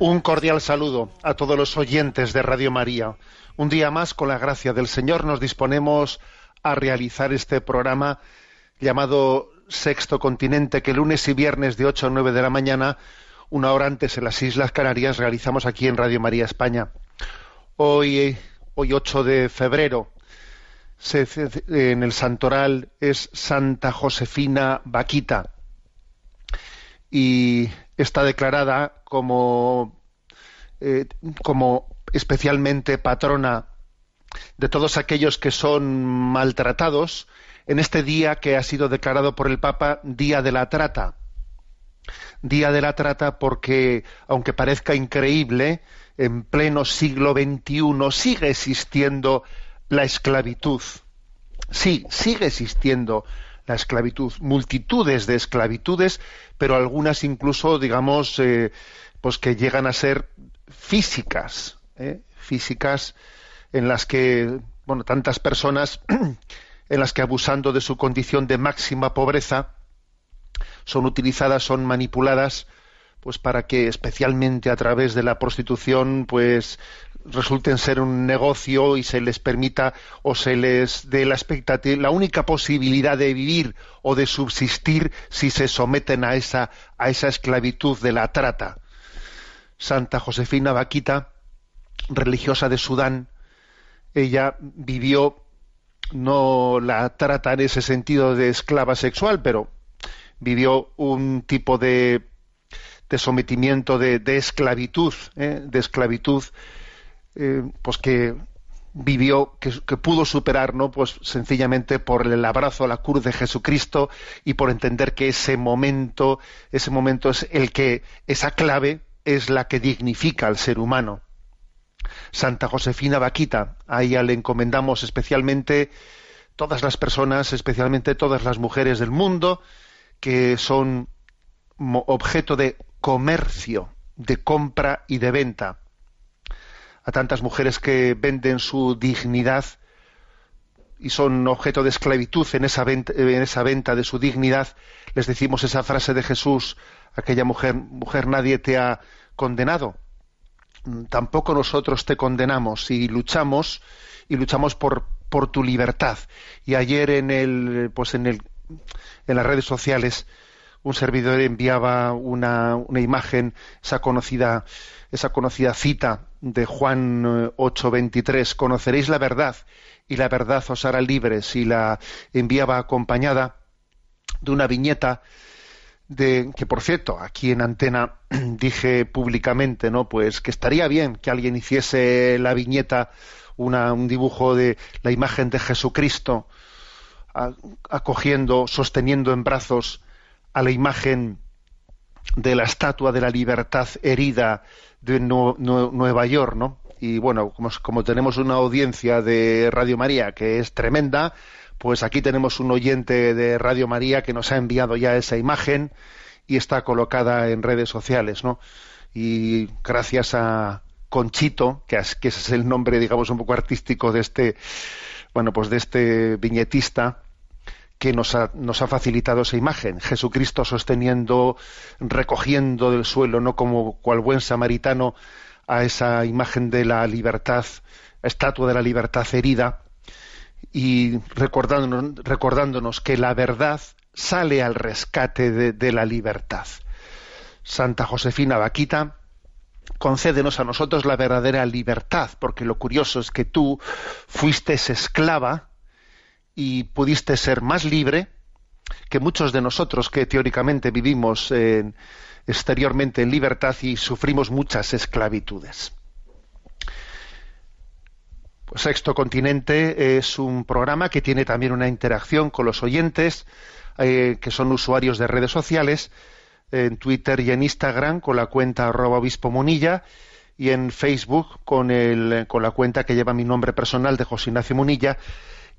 Un cordial saludo a todos los oyentes de Radio María. Un día más, con la gracia del Señor, nos disponemos a realizar este programa llamado Sexto Continente, que lunes y viernes de 8 a 9 de la mañana, una hora antes en las Islas Canarias, realizamos aquí en Radio María España. Hoy, hoy 8 de febrero, ce- en el santoral es Santa Josefina Vaquita y está declarada como, eh, como especialmente patrona de todos aquellos que son maltratados en este día que ha sido declarado por el Papa Día de la Trata. Día de la Trata porque, aunque parezca increíble, en pleno siglo XXI sigue existiendo la esclavitud. Sí, sigue existiendo la esclavitud, multitudes de esclavitudes, pero algunas incluso, digamos, eh, pues que llegan a ser físicas, ¿eh? físicas en las que, bueno, tantas personas en las que abusando de su condición de máxima pobreza son utilizadas, son manipuladas, pues para que especialmente a través de la prostitución, pues resulten ser un negocio y se les permita o se les dé la expectativa, la única posibilidad de vivir o de subsistir si se someten a esa, a esa esclavitud de la trata. Santa Josefina Vaquita, religiosa de Sudán, ella vivió no la trata en ese sentido de esclava sexual, pero vivió un tipo de, de sometimiento, de, de esclavitud, ¿eh? de esclavitud, eh, pues que vivió, que, que, pudo superar, ¿no? Pues sencillamente por el abrazo a la cruz de Jesucristo y por entender que ese momento, ese momento es el que, esa clave es la que dignifica al ser humano. Santa Josefina Vaquita, a ella le encomendamos especialmente todas las personas, especialmente todas las mujeres del mundo, que son objeto de comercio, de compra y de venta. A tantas mujeres que venden su dignidad y son objeto de esclavitud en esa venta, en esa venta de su dignidad, les decimos esa frase de Jesús, aquella mujer, mujer nadie te ha condenado, tampoco nosotros te condenamos y luchamos y luchamos por, por tu libertad. Y ayer en el pues en el en las redes sociales un servidor enviaba una, una imagen, esa conocida, esa conocida cita de Juan 8:23, conoceréis la verdad y la verdad os hará libres, y la enviaba acompañada de una viñeta de que por cierto aquí en antena dije públicamente no pues que estaría bien que alguien hiciese la viñeta una, un dibujo de la imagen de Jesucristo acogiendo sosteniendo en brazos a la imagen de la estatua de la libertad herida de Nueva York no y bueno como, como tenemos una audiencia de Radio María que es tremenda pues aquí tenemos un oyente de Radio María que nos ha enviado ya esa imagen y está colocada en redes sociales, ¿no? Y gracias a Conchito, que, es, que ese es el nombre, digamos, un poco artístico de este, bueno, pues de este viñetista, que nos ha, nos ha facilitado esa imagen. Jesucristo sosteniendo, recogiendo del suelo, ¿no? Como cual buen samaritano, a esa imagen de la libertad, estatua de la libertad herida, y recordándonos, recordándonos que la verdad sale al rescate de, de, la libertad. Santa Josefina Vaquita concédenos a nosotros la verdadera libertad, porque lo curioso es que tú fuiste esclava y pudiste ser más libre que muchos de nosotros que teóricamente vivimos en, exteriormente en libertad y sufrimos muchas esclavitudes. Pues Sexto Continente es un programa que tiene también una interacción con los oyentes, eh, que son usuarios de redes sociales, en Twitter y en Instagram con la cuenta arroba obispo Munilla y en Facebook con, el, con la cuenta que lleva mi nombre personal de José Ignacio Munilla.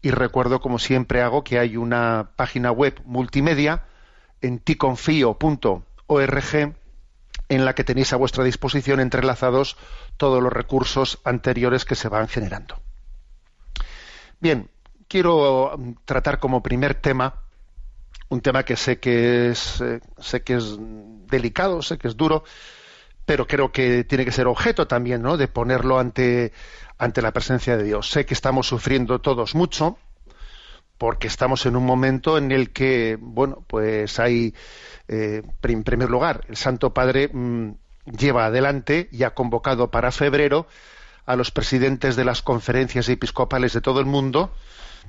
Y recuerdo, como siempre hago, que hay una página web multimedia en ticonfio.org en la que tenéis a vuestra disposición entrelazados todos los recursos anteriores que se van generando. Bien, quiero um, tratar como primer tema un tema que sé que es eh, sé que es delicado, sé que es duro, pero creo que tiene que ser objeto también, ¿no? De ponerlo ante ante la presencia de Dios. Sé que estamos sufriendo todos mucho porque estamos en un momento en el que, bueno, pues hay, eh, en primer lugar, el Santo Padre mm, lleva adelante y ha convocado para febrero a los presidentes de las conferencias episcopales de todo el mundo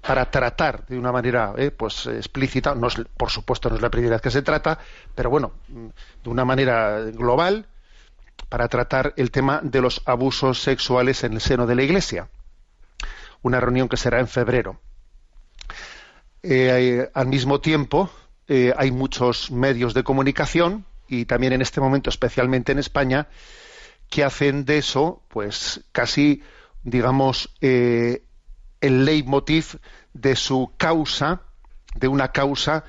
para tratar de una manera eh, pues explícita, no por supuesto no es la primera vez que se trata, pero bueno, de una manera global, para tratar el tema de los abusos sexuales en el seno de la Iglesia. Una reunión que será en febrero. Eh, al mismo tiempo, eh, hay muchos medios de comunicación y también en este momento, especialmente en España, que hacen de eso, pues casi, digamos, eh, el leitmotiv de su causa, de una causa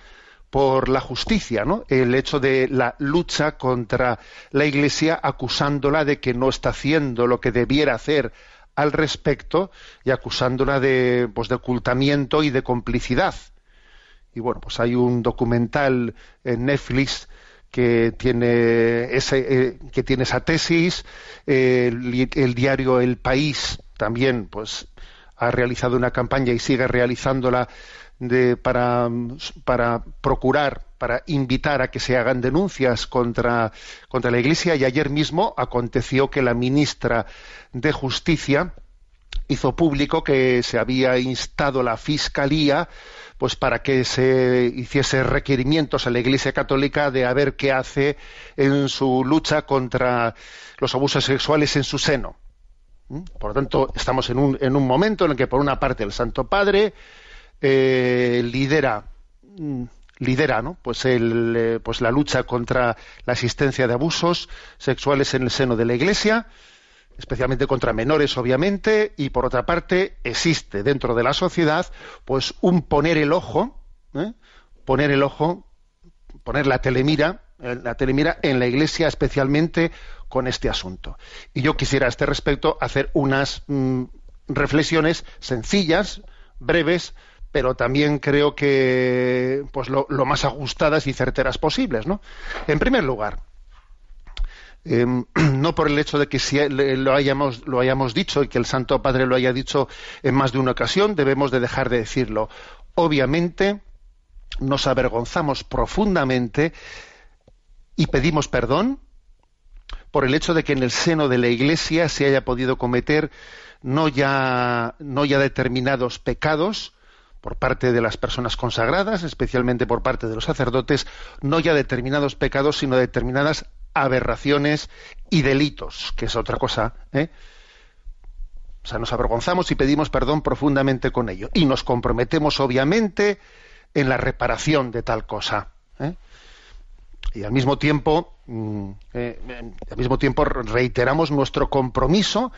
por la justicia, ¿no? El hecho de la lucha contra la Iglesia acusándola de que no está haciendo lo que debiera hacer al respecto y acusándola de, pues, de ocultamiento y de complicidad. Y bueno, pues hay un documental en Netflix que tiene, ese, eh, que tiene esa tesis, el, el, diario El País también pues ha realizado una campaña y sigue realizándola de, para, para procurar, para invitar a que se hagan denuncias contra, contra la Iglesia y ayer mismo aconteció que la ministra de Justicia hizo público que se había instado la Fiscalía pues para que se hiciese requerimientos a la Iglesia Católica de a ver qué hace en su lucha contra los abusos sexuales en su seno. ¿Mm? Por lo tanto, estamos en un, en un momento en el que, por una parte, el Santo Padre eh, lidera mm, lidera ¿no? pues, el, eh, pues la lucha contra la existencia de abusos sexuales en el seno de la Iglesia especialmente contra menores, obviamente, y por otra parte existe dentro de la sociedad, pues un poner el ojo, ¿eh? poner el ojo, poner la telemira, la telemira en la Iglesia, especialmente con este asunto. Y yo quisiera a este respecto hacer unas mm, reflexiones sencillas, breves, pero también creo que pues lo, más ajustadas y certeras posibles, ¿no? En primer lugar, eh, no por el hecho de que si lo hayamos, lo hayamos dicho y que el Santo Padre lo haya dicho en más de una ocasión, debemos de dejar de decirlo. Obviamente, nos avergonzamos profundamente y pedimos perdón por el hecho de que en el seno de la Iglesia se haya podido cometer no ya, no ya determinados pecados, por parte de las personas consagradas, especialmente por parte de los sacerdotes, no ya determinados pecados, sino determinadas aberraciones y delitos, que es otra cosa. ¿eh? O sea, nos avergonzamos y pedimos perdón profundamente con ello. Y nos comprometemos, obviamente, en la reparación de tal cosa. ¿eh? Y al mismo tiempo, eh, al mismo tiempo reiteramos nuestro compromiso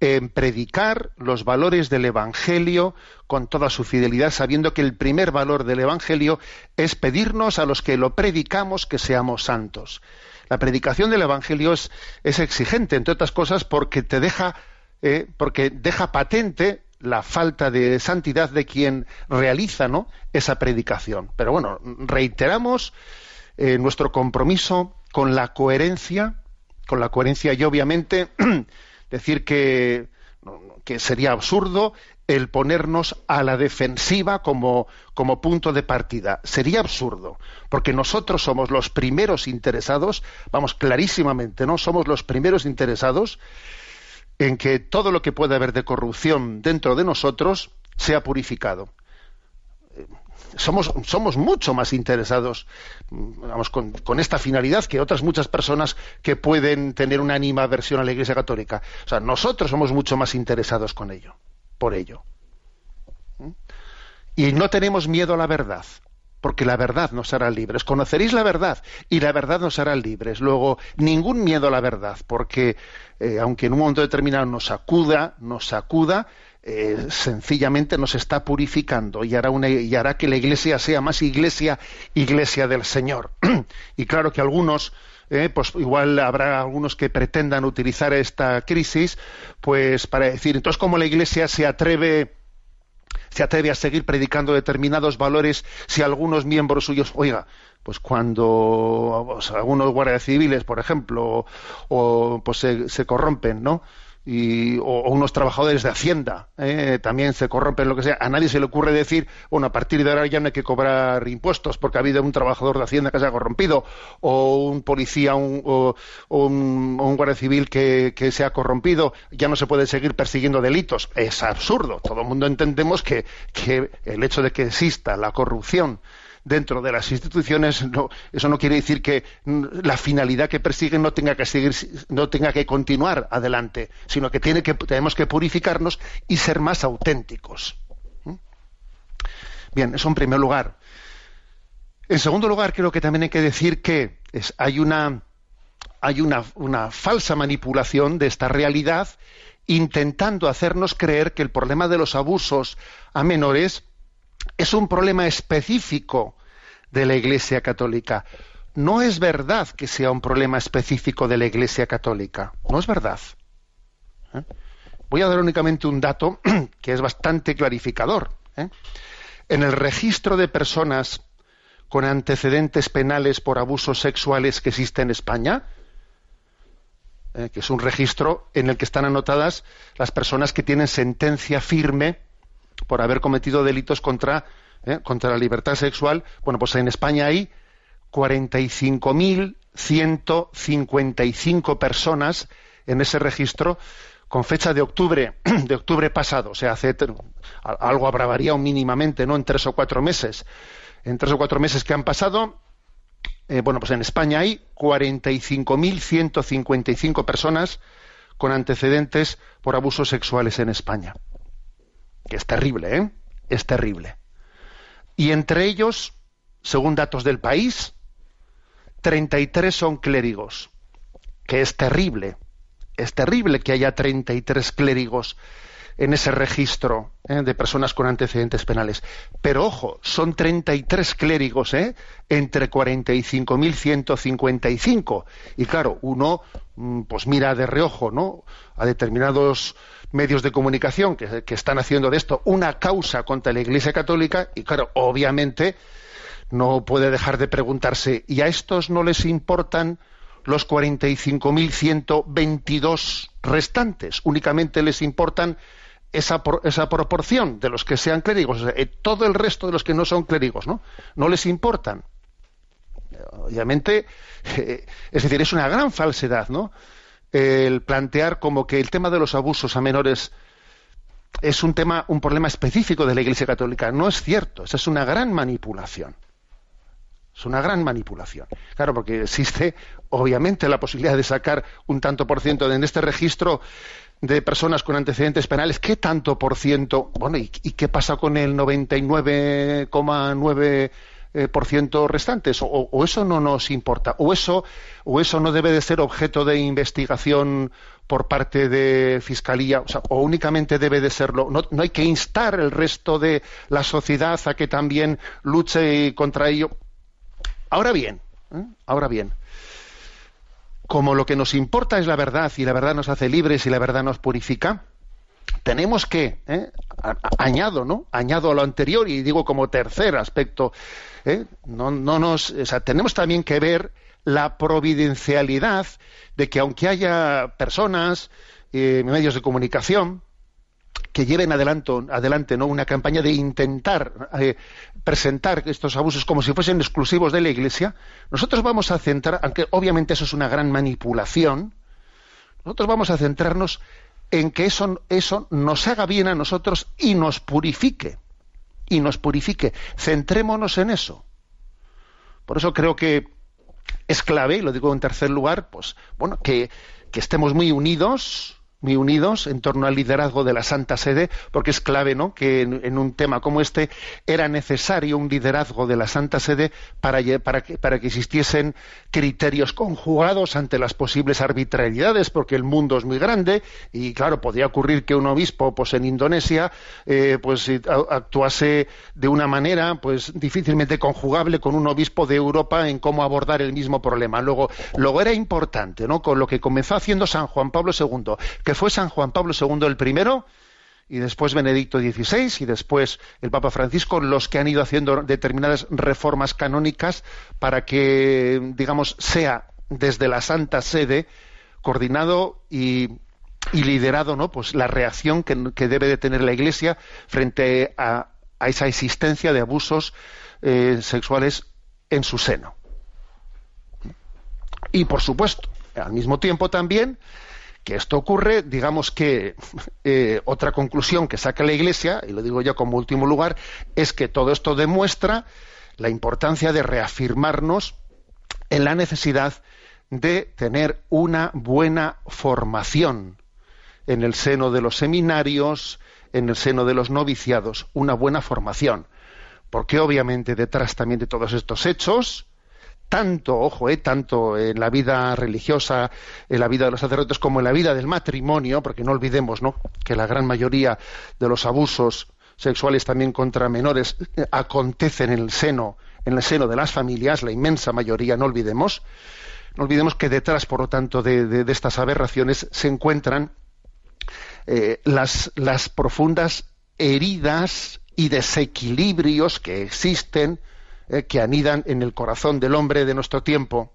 en predicar los valores del Evangelio con toda su fidelidad, sabiendo que el primer valor del Evangelio es pedirnos a los que lo predicamos que seamos santos. La predicación del Evangelio es, exigente, entre otras cosas, porque te deja, eh, porque deja patente la falta de santidad de quien realiza ¿no? esa predicación. Pero bueno, reiteramos eh, nuestro compromiso con la coherencia, con la coherencia y obviamente decir que, que sería absurdo el ponernos a la defensiva como, como punto de partida. Sería absurdo, porque nosotros somos los primeros interesados, vamos clarísimamente, ¿no? Somos los primeros interesados en que todo lo que pueda haber de corrupción dentro de nosotros sea purificado. Somos, somos mucho más interesados mm, vamos, con, con esta finalidad que otras muchas personas que pueden tener una animadversión a la Iglesia Católica. O sea, nosotros somos mucho más interesados con ello, por ello. ¿Mm? Y no tenemos miedo a la verdad, porque la verdad nos hará libres. Conoceréis la verdad y la verdad nos hará libres. Luego, ningún miedo a la verdad, porque eh, aunque en un momento determinado nos sacuda, nos sacuda, eh, sencillamente nos está purificando y hará, una, y hará que la iglesia sea más iglesia, iglesia del Señor. y claro que algunos, eh, pues igual habrá algunos que pretendan utilizar esta crisis, pues para decir, entonces cómo la iglesia se atreve se atreve a seguir predicando determinados valores si algunos miembros suyos, oiga, pues cuando algunos guardias civiles, por ejemplo, o, pues se, se corrompen, ¿no? Y, o, unos trabajadores de Hacienda eh, también se corrompen, lo que sea. A nadie se le ocurre decir, bueno, a partir de ahora ya no hay que cobrar impuestos porque ha habido un trabajador de Hacienda que se ha corrompido, o un policía un, o, un, guardia civil que, se ha corrompido, ya no se puede seguir persiguiendo delitos. Es absurdo. Todo el mundo entendemos que el hecho de que exista la corrupción dentro de las instituciones, no, eso no quiere decir que la finalidad que persiguen no tenga que seguir, no tenga que continuar adelante, sino que, tiene que tenemos que purificarnos y ser más auténticos. ¿Mm? Bien, eso en primer lugar. En segundo lugar, creo que también hay que decir que es, hay una hay una, una falsa manipulación de esta realidad intentando hacernos creer que el problema de los abusos a menores es un problema específico de la Iglesia Católica. No es verdad que sea un problema específico de la Iglesia Católica. No es verdad. ¿Eh? Voy a dar únicamente un dato que es bastante clarificador. ¿eh? En el registro de personas con antecedentes penales por abusos sexuales que existe en España, ¿eh? que es un registro en el que están anotadas las personas que tienen sentencia firme por haber cometido delitos contra, ¿eh? contra la libertad sexual, bueno, pues en España hay 45.155 personas en ese registro con fecha de octubre de octubre pasado, o sea, hace algo habrá variado mínimamente, ¿no? En tres o cuatro meses. En tres o cuatro meses que han pasado, eh, bueno, pues en España hay 45.155 personas con antecedentes por abusos sexuales en España que es terrible, ¿eh? Es terrible. Y entre ellos, según datos del país, 33 son clérigos, que es terrible. Es terrible que haya 33 clérigos en ese registro ¿eh? de personas con antecedentes penales. Pero ojo, son 33 clérigos ¿eh? entre 45.155. Y claro, uno mm, pues mira de reojo ¿no? a determinados medios de comunicación que, que están haciendo de esto una causa contra la Iglesia Católica y claro, obviamente no puede dejar de preguntarse, ¿y a estos no les importan los 45.122 restantes? Únicamente les importan esa, esa proporción de los que sean clérigos, o sea, eh, todo el resto de los que no son clérigos, ¿no? No les importan. Obviamente, eh, es decir, es una gran falsedad, ¿no? el plantear como que el tema de los abusos a menores es un tema, un problema específico de la Iglesia Católica. No es cierto, esa es una gran manipulación. Es una gran manipulación. Claro, porque existe, obviamente, la posibilidad de sacar un tanto por ciento en este registro de personas con antecedentes penales. ¿Qué tanto por ciento? Bueno, ¿y, qué pasa con el 99,9 eh, por ciento restantes o, o, eso no nos importa o eso o eso no debe de ser objeto de investigación por parte de fiscalía o, sea, o únicamente debe de serlo no, no, hay que instar el resto de la sociedad a que también luche contra ello ahora bien ¿eh? ahora bien como lo que nos importa es la verdad y la verdad nos hace libres y la verdad nos purifica tenemos que, ¿eh? añado, ¿no? Añado a lo anterior y digo como tercer aspecto, ¿eh? no, no nos, o sea, tenemos también que ver la providencialidad de que aunque haya personas, eh, medios de comunicación, que lleven adelante, adelante ¿no? una campaña de intentar eh, presentar estos abusos como si fuesen exclusivos de la Iglesia, nosotros vamos a centrar, aunque obviamente eso es una gran manipulación, nosotros vamos a centrarnos en que eso, eso nos haga bien a nosotros y nos purifique. Y nos purifique. Centrémonos en eso. Por eso creo que es clave, y lo digo en tercer lugar, pues bueno, que estemos muy unidos, muy unidos en torno al liderazgo de la Santa Sede, porque es clave, ¿no? Que en, un tema como este era necesario un liderazgo de la Santa Sede para, que, existiesen criterios conjugados ante las posibles arbitrariedades, porque el mundo es muy grande y, claro, podría ocurrir que un obispo, pues en Indonesia, eh, pues actuase de una manera, pues difícilmente conjugable con un obispo de Europa en cómo abordar el mismo problema. Luego, luego era importante, ¿no? Con lo que comenzó haciendo San Juan Pablo II, fue San Juan Pablo II el primero, y después Benedicto XVI y después el Papa Francisco, los que han ido haciendo determinadas reformas canónicas para que, digamos, sea desde la Santa Sede coordinado y, liderado, ¿no? Pues la reacción que, debe de tener la Iglesia frente a, esa existencia de abusos eh, sexuales en su seno. Y por supuesto, al mismo tiempo también que esto ocurre, digamos que eh, otra conclusión que saca la Iglesia, y lo digo ya como último lugar, es que todo esto demuestra la importancia de reafirmarnos en la necesidad de tener una buena formación en el seno de los seminarios, en el seno de los noviciados, una buena formación. Porque obviamente detrás también de todos estos hechos, tanto, ojo, eh, tanto en la vida religiosa, en la vida de los sacerdotes, como en la vida del matrimonio, porque no olvidemos ¿no? que la gran mayoría de los abusos sexuales también contra menores acontecen en el seno, en el seno de las familias, la inmensa mayoría, no olvidemos. No olvidemos que detrás, por lo tanto, de, estas aberraciones se encuentran eh, las, las profundas heridas y desequilibrios que existen eh, que anidan en el corazón del hombre de nuestro tiempo.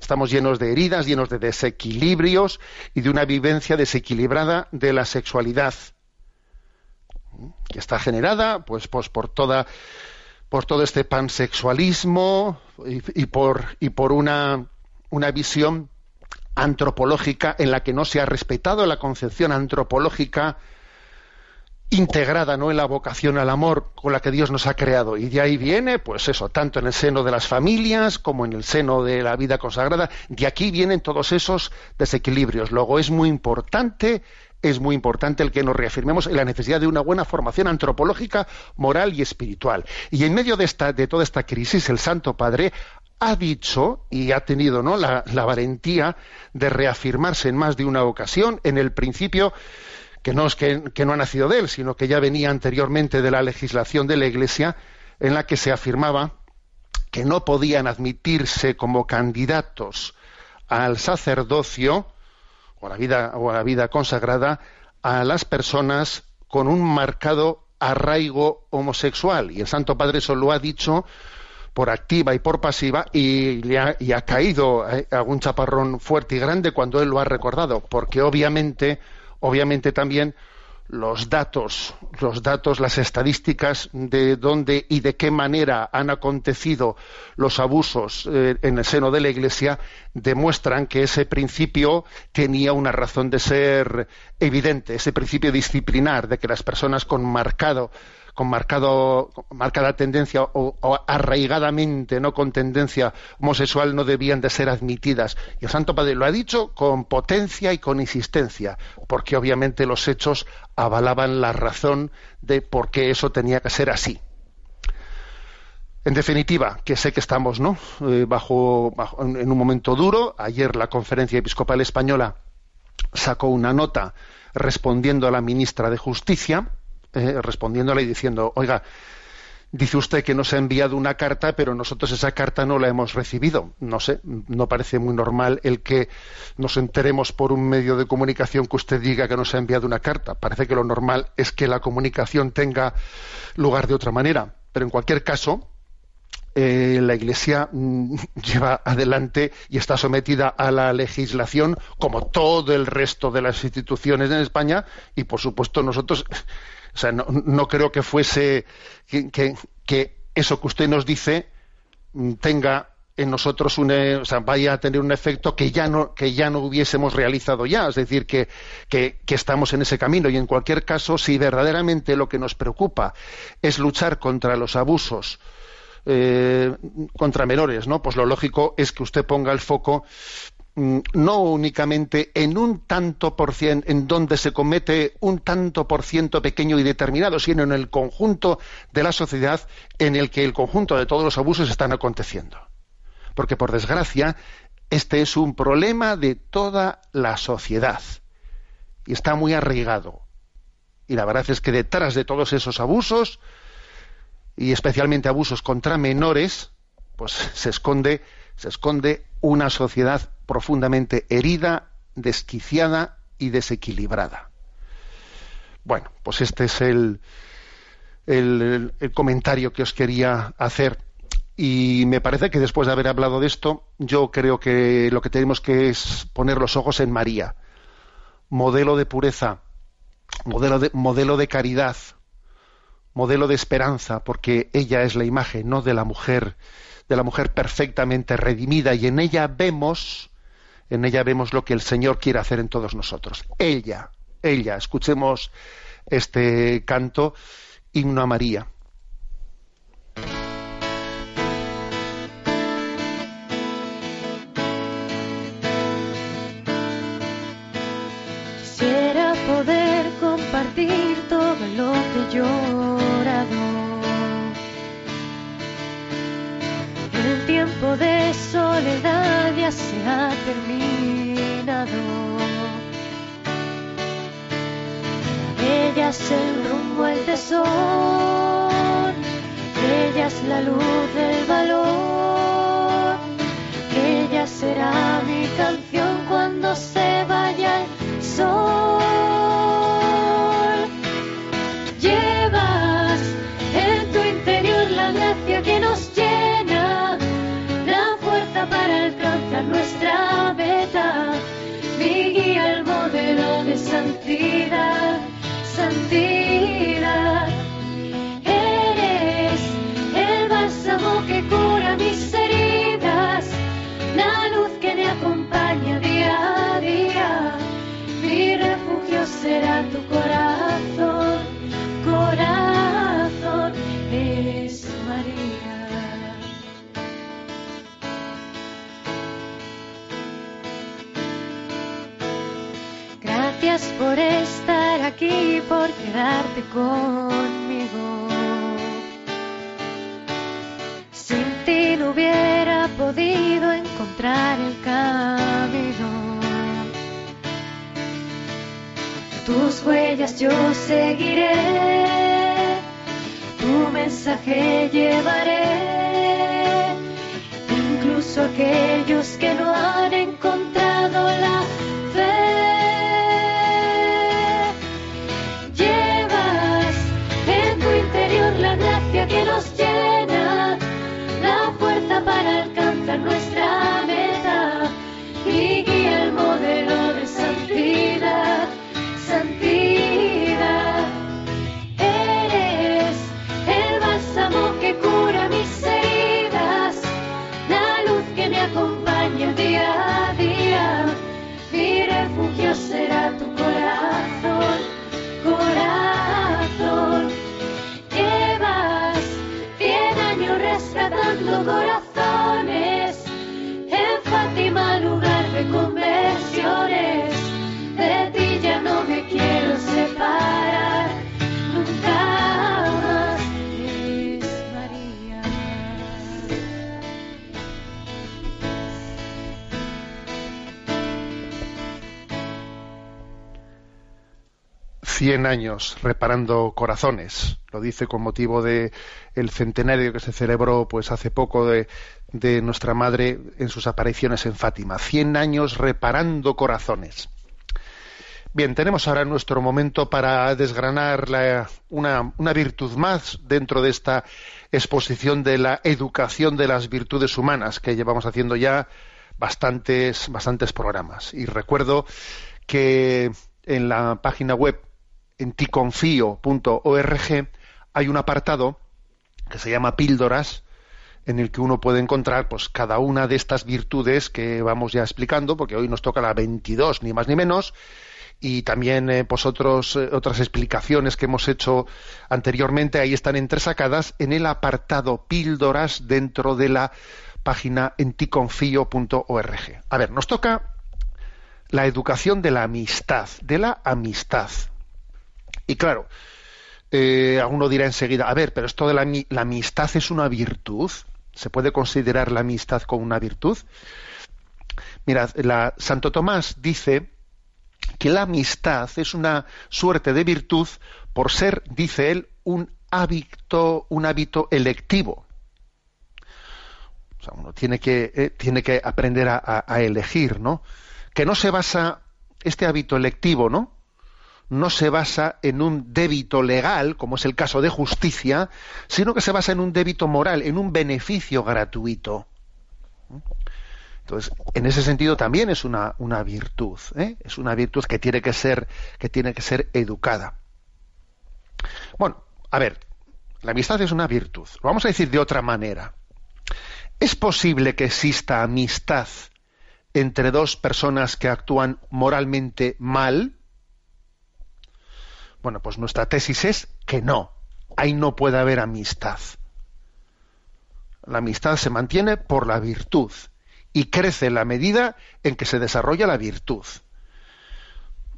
Estamos llenos de heridas, llenos de desequilibrios y de una vivencia desequilibrada de la sexualidad, que está generada pues, pues por toda por todo este pansexualismo y, por, y por una visión antropológica en la que no se ha respetado la concepción antropológica integrada ¿no? en la vocación al amor con la que Dios nos ha creado. Y de ahí viene, pues eso, tanto en el seno de las familias como en el seno de la vida consagrada. De aquí vienen todos esos desequilibrios. Luego es muy importante, es muy importante el que nos reafirmemos en la necesidad de una buena formación antropológica, moral y espiritual. Y en medio de, esta, de toda esta crisis, el Santo Padre ha dicho y ha tenido ¿no? la, la valentía de reafirmarse en más de una ocasión en el principio que no es que, no ha nacido de él, sino que ya venía anteriormente de la legislación de la Iglesia, en la que se afirmaba que no podían admitirse como candidatos al sacerdocio o a la vida, o a la vida consagrada a las personas con un marcado arraigo homosexual. Y el Santo Padre eso lo ha dicho por activa y por pasiva y, le ha, y ha caído eh, algún chaparrón fuerte y grande cuando él lo ha recordado, porque obviamente obviamente también los datos, los datos, las estadísticas de dónde y de qué manera han acontecido los abusos eh, en el seno de la Iglesia demuestran que ese principio tenía una razón de ser evidente, ese principio disciplinar de que las personas con marcado con marcado, marcada tendencia o, arraigadamente no con tendencia homosexual no debían de ser admitidas. Y el Santo Padre lo ha dicho con potencia y con insistencia, porque obviamente los hechos avalaban la razón de por qué eso tenía que ser así. En definitiva, que sé que estamos ¿no? Eh, bajo, en un momento duro. Ayer la Conferencia Episcopal Española sacó una nota respondiendo a la ministra de Justicia, eh, respondiéndole y diciendo, oiga, dice usted que nos ha enviado una carta, pero nosotros esa carta no la hemos recibido. No sé, no parece muy normal el que nos enteremos por un medio de comunicación que usted diga que nos ha enviado una carta. Parece que lo normal es que la comunicación tenga lugar de otra manera. Pero en cualquier caso, eh, la Iglesia mm, lleva adelante y está sometida a la legislación como todo el resto de las instituciones en España y por supuesto nosotros, o sea, no, creo que fuese que, eso que usted nos dice mm, tenga en nosotros un, eh, o sea, vaya a tener un efecto que ya no que ya no hubiésemos realizado ya, es decir, que, que, que estamos en ese camino y en cualquier caso, si verdaderamente lo que nos preocupa es luchar contra los abusos eh, contra menores, ¿no? Pues lo lógico es que usted ponga el foco no únicamente en un tanto por cien, en donde se comete un tanto por ciento pequeño y determinado, sino en el conjunto de la sociedad en el que el conjunto de todos los abusos están aconteciendo. Porque, por desgracia, este es un problema de toda la sociedad y está muy arraigado. Y la verdad es que detrás de todos esos abusos, y especialmente abusos contra menores, pues se esconde, se esconde una sociedad profundamente herida, desquiciada y desequilibrada. Bueno, pues este es el, el, comentario que os quería hacer. Y me parece que después de haber hablado de esto, yo creo que lo que tenemos que es poner los ojos en María, modelo de pureza, modelo de, modelo de caridad, modelo de esperanza, porque ella es la imagen, no de la mujer, de la mujer perfectamente redimida, y en ella vemos, en ella vemos lo que el Señor quiere hacer en todos nosotros. Ella, ella, escuchemos este canto, himno a María. Tiempo de soledad ya se ha terminado. Ella es el rumbo, el tesoro. Ella es la luz del valor. Ella será mi canción cuando se vaya el sol. Mi guía, el modelo de santidad, santidad. Eres el bálsamo que cura mis heridas, la luz que me acompaña día a día. Mi refugio será tu corazón, Gracias por estar aquí, por quedarte conmigo. Sin ti no hubiera podido encontrar el camino. Tus huellas yo seguiré, tu mensaje llevaré, incluso aquellos que no han gracia 100 años reparando corazones. Lo dice con motivo de el centenario que se celebró pues hace poco de, nuestra madre en sus apariciones en Fátima. 100 años reparando corazones. Bien, tenemos ahora nuestro momento para desgranar la, una, virtud más dentro de esta exposición de la educación de las virtudes humanas que llevamos haciendo ya bastantes programas. Y recuerdo que en la página web en ticonfio.org hay un apartado que se llama píldoras en el que uno puede encontrar pues cada una de estas virtudes que vamos ya explicando porque hoy nos toca la 22 ni más ni menos y también eh, pues eh, otras explicaciones que hemos hecho anteriormente ahí están entresacadas en el apartado píldoras dentro de la página enticonfio.org. A ver, nos toca la educación de la amistad, de la amistad. Y claro, eh, alguno dirá enseguida, a ver, pero esto de la, ami- la amistad es una virtud. ¿Se puede considerar la amistad como una virtud? Mirad, la, Santo Tomás dice que la amistad es una suerte de virtud por ser, dice él, un hábito, un hábito electivo. O sea, uno tiene que, eh, tiene que aprender a- a elegir, ¿no? Que no se basa, este hábito electivo, ¿no? No se basa en un débito legal, como es el caso de justicia, sino que se basa en un débito moral, en un beneficio gratuito. Entonces, en ese sentido también es una, una virtud, ¿eh? es una virtud que tiene que ser, que tiene que ser educada. Bueno, a ver, la amistad es una virtud. Lo vamos a decir de otra manera. ¿Es posible que exista amistad entre dos personas que actúan moralmente mal? Bueno, pues nuestra tesis es que no. Ahí no puede haber amistad. La amistad se mantiene por la virtud y crece en la medida en que se desarrolla la virtud.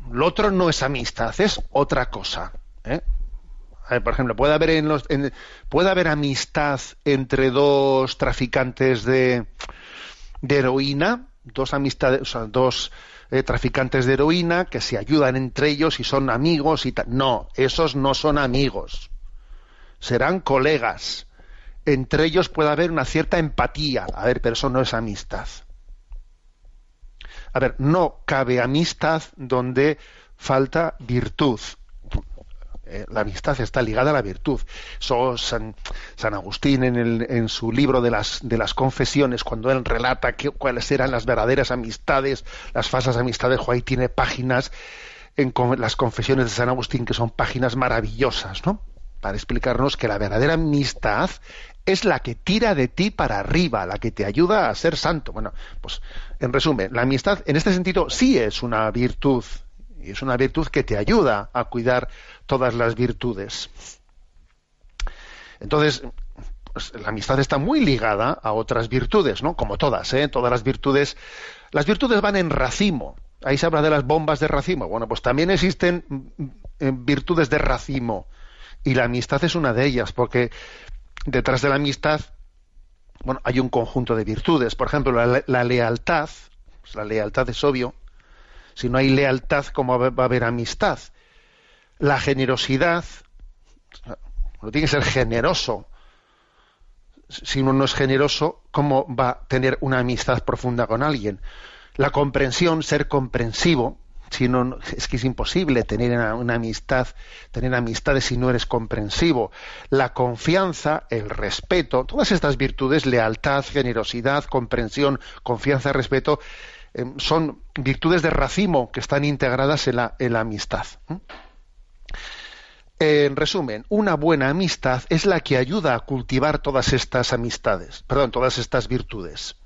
Lo otro no es amistad, es otra cosa. ¿eh? Por ejemplo, puede haber en los, puede haber amistad entre dos traficantes de, de heroína, dos amistades, o sea, dos eh, traficantes de heroína que se ayudan entre ellos y son amigos y tal. No, esos no son amigos. Serán colegas. Entre ellos puede haber una cierta empatía. A ver, pero eso no es amistad. A ver, no cabe amistad donde falta virtud. Eh, la amistad está ligada a la virtud. Eso San, San Agustín en, el- en su libro de las, de las confesiones, cuando él relata cuáles eran las verdaderas amistades, las falsas amistades, ahí tiene páginas en con- las confesiones de San Agustín que son páginas maravillosas, ¿no? Para explicarnos que la verdadera amistad es la que tira de ti para arriba, la que te ayuda a ser santo. Bueno, pues en resumen, la amistad en este sentido sí es una virtud y es una virtud que te ayuda a cuidar todas las virtudes. Entonces, pues, la amistad está muy ligada a otras virtudes, ¿no? Como todas, ¿eh? Todas las virtudes, las virtudes van en racimo. Ahí se habla de las bombas de racimo. Bueno, pues también existen mm, eh, virtudes de racimo y la amistad es una de ellas, porque detrás de la amistad, bueno, hay un conjunto de virtudes. Por ejemplo, la lealtad, pues la lealtad es obvio. Si no hay lealtad, ¿cómo va a haber amistad? La generosidad, uno tiene que ser generoso. Si uno no es generoso, ¿cómo va a tener una amistad profunda con alguien? La comprensión, ser comprensivo. Si no- es que es imposible tener una, una amistad, tener amistades si no eres comprensivo. La confianza, el respeto, todas estas virtudes, lealtad, generosidad, comprensión, confianza, respeto, eh, son virtudes de racimo que están integradas en la, en la amistad. ¿eh? En resumen, una buena amistad es la que ayuda a cultivar todas estas amistades, perdón, todas estas virtudes.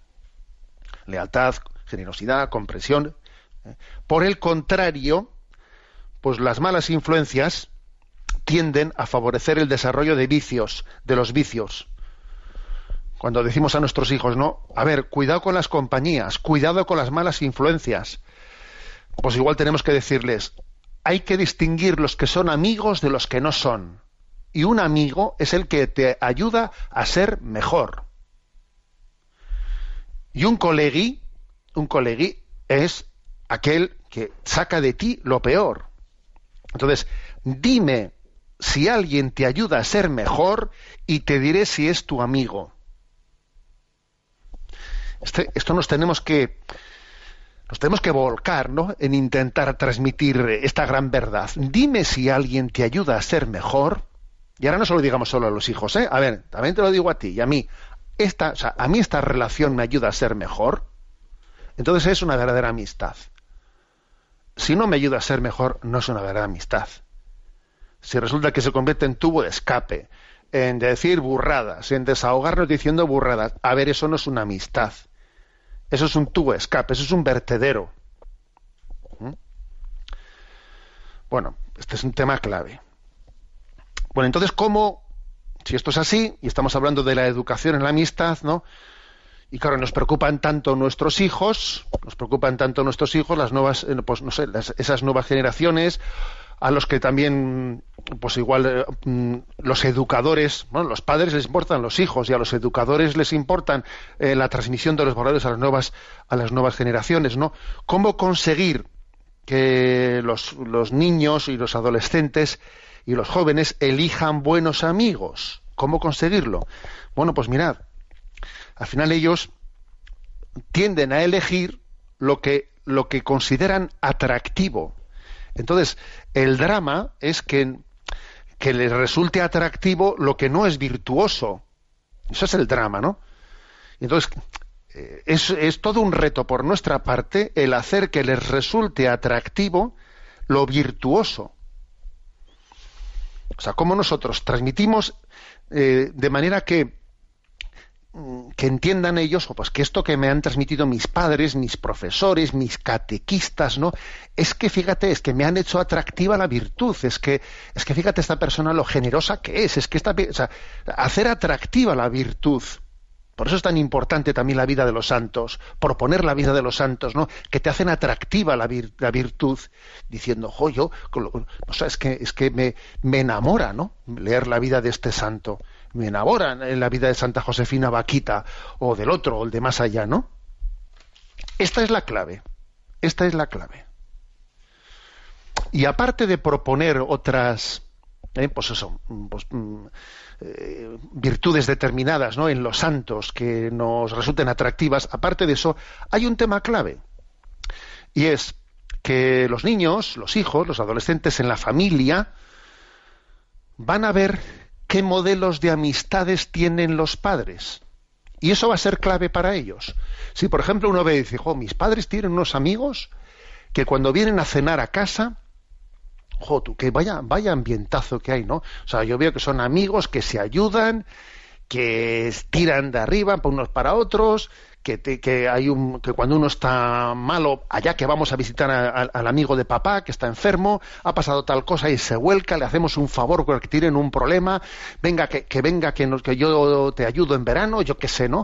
Lealtad, generosidad, comprensión. ¿eh? Por el contrario, pues las malas influencias tienden a favorecer el desarrollo de vicios, de los vicios. Cuando decimos a nuestros hijos, no, a ver, cuidado con las compañías, cuidado con las malas influencias, pues igual tenemos que decirles, hay que distinguir los que son amigos de los que no son. Y un amigo es el que te ayuda a ser mejor. Y un colegui, un colegui es aquel que saca de ti lo peor. Entonces, dime si alguien te ayuda a ser mejor y te diré si es tu amigo. Este- esto nos tenemos que nos tenemos que volcar ¿no? en intentar transmitir esta gran verdad. Dime si alguien te ayuda a ser mejor. Y ahora no se lo digamos solo a los hijos, ¿eh? A ver, también te lo digo a ti y a mí. Esta, o sea, a mí esta relación me ayuda a ser mejor. Entonces es una verdadera amistad. Si no me ayuda a ser mejor, no es una verdadera amistad. Si resulta que se convierte en tubo de escape, en decir burradas, en desahogarnos diciendo burradas, a ver, eso no es una amistad. Eso es un tubo escape, eso es un vertedero. ¿Mm? Bueno, este es un tema clave. Bueno, entonces, ¿cómo, si esto es así, y estamos hablando de la educación en la amistad, ¿no? Y claro, nos preocupan tanto nuestros hijos, nos preocupan tanto nuestros hijos, las nuevas, eh, pues no sé, esas nuevas generaciones, a los que también, pues igual, eh, mm, los educadores, bueno, los padres les importan los hijos y a los educadores les importan eh, la transmisión de los valores a las nuevas, a las nuevas generaciones, ¿no? ¿Cómo conseguir que los, los niños y los adolescentes y los jóvenes elijan buenos amigos? ¿Cómo conseguirlo? Bueno, pues mirad, al final ellos tienden a elegir lo que, lo que consideran atractivo. Entonces, el drama es que, que les resulte atractivo lo que no es virtuoso. Eso es el drama, ¿no? Entonces, eh, es, todo un reto por nuestra parte el hacer que les resulte atractivo lo virtuoso. O sea, cómo nosotros transmitimos eh, de manera que que entiendan ellos, o pues que esto que me han transmitido mis padres, mis profesores, mis catequistas, ¿no? Es que fíjate, es que me han hecho atractiva la virtud, es que, es que fíjate esta persona lo generosa que es, es que esta, o sea, hacer atractiva la virtud. Por eso es tan importante también la vida de los santos, proponer la vida de los santos, ¿no? Que te hacen atractiva la, vir- la virtud, diciendo, jo, yo, con lo- o sea, es que, es que me, me enamora, ¿no? Leer la vida de este santo. Me enamora en la vida de Santa Josefina Vaquita, o del otro, o el de más allá, ¿no? Esta es la clave. Esta es la clave. Y aparte de proponer otras, eh, pues eso, mm, pues, mm, eh, virtudes determinadas ¿no? en los santos que nos resulten atractivas, aparte de eso, hay un tema clave. Y es que los niños, los hijos, los adolescentes en la familia van a ver qué modelos de amistades tienen los padres. Y eso va a ser clave para ellos. Si, por ejemplo, uno ve y dice, mis padres tienen unos amigos que cuando vienen a cenar a casa, jo, tú, que vaya, ambientazo que hay, ¿no? O sea, yo veo que son amigos que se ayudan, que tiran de arriba unos para otros, que, te- que hay un, que cuando uno está malo, allá que vamos a visitar a- al amigo de papá que está enfermo, ha pasado tal cosa y se vuelca, le hacemos un favor porque tienen un problema, venga que, que venga que, que yo te ayudo en verano, yo qué sé, ¿no?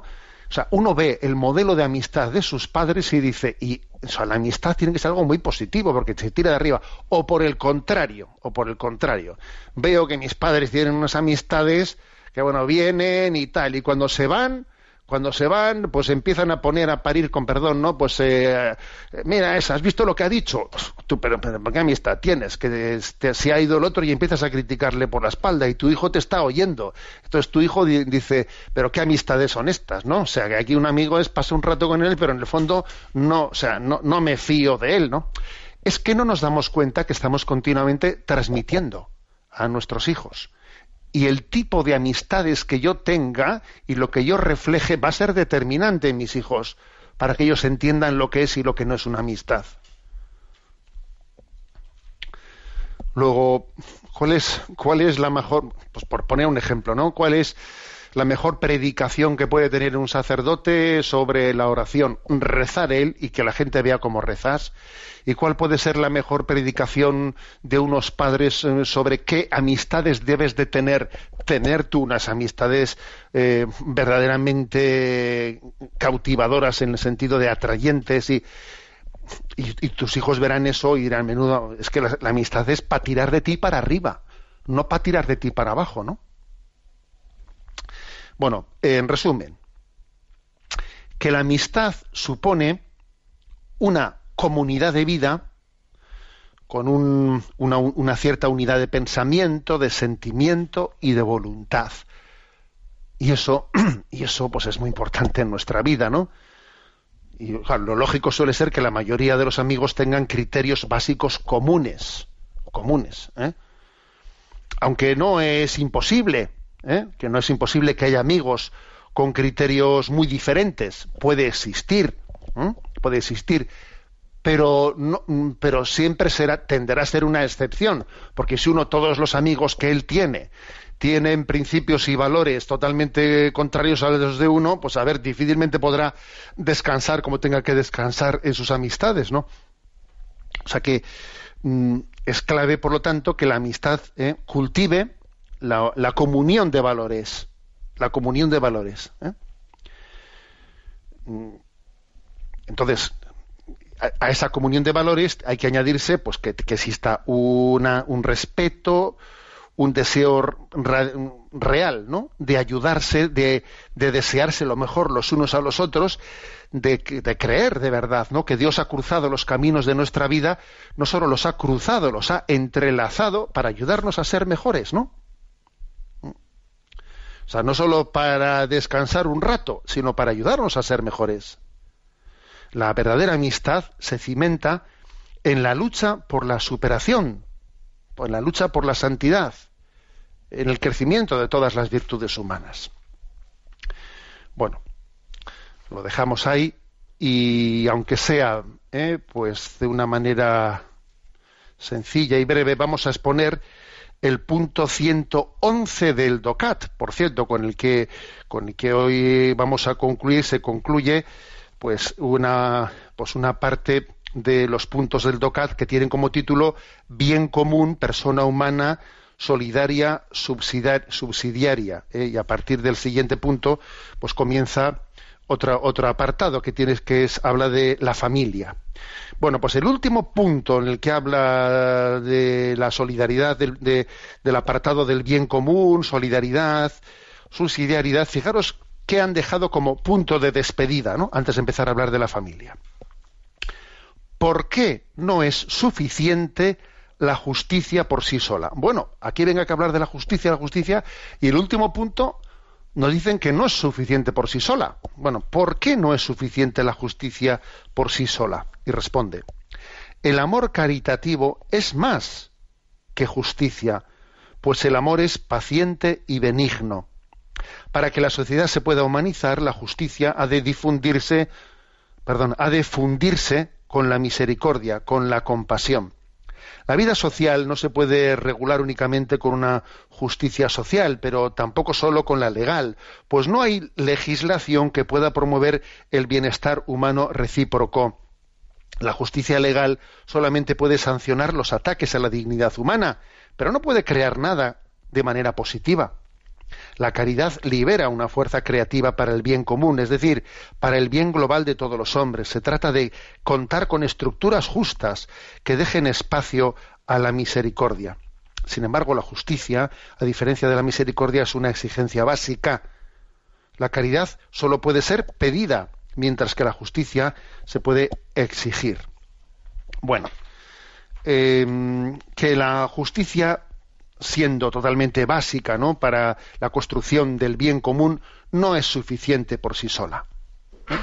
O sea, uno ve el modelo de amistad de sus padres y dice, y o sea, la amistad tiene que ser algo muy positivo porque se tira de arriba. O por el contrario, o por el contrario, veo que mis padres tienen unas amistades que, bueno, vienen y tal, y cuando se van, cuando se van, pues empiezan a poner a parir con perdón, ¿no? Pues eh, mira, esa, ¿has visto lo que ha dicho? Tú, pero, pero ¿qué amistad tienes? Que te- se ha ido el otro y empiezas a criticarle por la espalda y tu hijo te está oyendo. Entonces tu hijo di- dice, pero qué amistades son estas, ¿no? O sea, que aquí un amigo es pasa un rato con él, pero en el fondo no, o sea, no, no me fío de él, ¿no? Es que no nos damos cuenta que estamos continuamente transmitiendo a nuestros hijos y el tipo de amistades que yo tenga y lo que yo refleje va a ser determinante en mis hijos para que ellos entiendan lo que es y lo que no es una amistad. Luego, ¿cuál es, cuál es la mejor, pues por poner un ejemplo, ¿no? ¿Cuál es la mejor predicación que puede tener un sacerdote sobre la oración? Rezar él y que la gente vea cómo rezas. ¿Y cuál puede ser la mejor predicación de unos padres eh, sobre qué amistades debes de tener? Tener tú unas amistades eh, verdaderamente cautivadoras en el sentido de atrayentes y, y, tus hijos verán eso y dirán, menudo, es que la, la amistad es para tirar de ti para arriba, no para tirar de ti para abajo, ¿no? Bueno, en resumen, que la amistad supone una comunidad de vida con un- una, una cierta unidad de pensamiento, de sentimiento y de voluntad. Y eso, y eso pues es muy importante en nuestra vida, ¿no? Y claro, lo lógico suele ser que la mayoría de los amigos tengan criterios básicos comunes, comunes, ¿eh? aunque no es imposible, ¿eh? que no es imposible que haya amigos con criterios muy diferentes, puede existir, puede existir, pero no, pero siempre será tenderá a ser una excepción, porque si uno todos los amigos que él tiene tienen principios y valores totalmente contrarios a los de uno, pues a ver, difícilmente podrá descansar como tenga que descansar en sus amistades, ¿no? O sea que mm, es clave, por lo tanto, que la amistad eh, cultive la, comunión de valores, la comunión de valores. ¿eh? Mm, entonces, a, esa comunión de valores hay que añadirse, pues, que, exista una, un respeto, un deseo real, ¿no? De ayudarse, de, de, desearse lo mejor los unos a los otros, de, de, creer de verdad, ¿no? Que Dios ha cruzado los caminos de nuestra vida, no solo los ha cruzado, los ha entrelazado para ayudarnos a ser mejores, ¿no? O sea, no solo para descansar un rato, sino para ayudarnos a ser mejores. La verdadera amistad se cimenta en la lucha por la superación, en la lucha por la santidad, en el crecimiento de todas las virtudes humanas. Bueno, lo dejamos ahí y aunque sea eh, pues de una manera sencilla y breve, vamos a exponer el punto 111 del DOCAT, por cierto, con el que con el que hoy vamos a concluir se concluye pues una pues una parte de los puntos del DOCAT que tienen como título bien común, persona humana, solidaria, subsidiaria. ¿eh? Y a partir del siguiente punto, pues comienza otra, otro apartado que tienes que es habla de la familia. Bueno, pues el último punto en el que habla de la solidaridad, del, de, del apartado del bien común, solidaridad, subsidiariedad, fijaros que han dejado como punto de despedida, ¿no? Antes de empezar a hablar de la familia. ¿Por qué no es suficiente la justicia por sí sola? Bueno, aquí venga que hablar de la justicia, la justicia, y el último punto nos dicen que no es suficiente por sí sola. Bueno, ¿por qué no es suficiente la justicia por sí sola? Y responde, el amor caritativo es más que justicia, pues el amor es paciente y benigno. Para que la sociedad se pueda humanizar, la justicia ha de difundirse, perdón, ha de fundirse con la misericordia, con la compasión. La vida social no se puede regular únicamente con una justicia social, pero tampoco solo con la legal, pues no hay legislación que pueda promover el bienestar humano recíproco. La justicia legal solamente puede sancionar los ataques a la dignidad humana, pero no puede crear nada de manera positiva. La caridad libera una fuerza creativa para el bien común, es decir, para el bien global de todos los hombres. Se trata de contar con estructuras justas que dejen espacio a la misericordia. Sin embargo, la justicia, a diferencia de la misericordia, es una exigencia básica. La caridad solo puede ser pedida, mientras que la justicia se puede exigir. Bueno, eh, que la justicia siendo totalmente básica ¿no? para la construcción del bien común, no es suficiente por sí sola.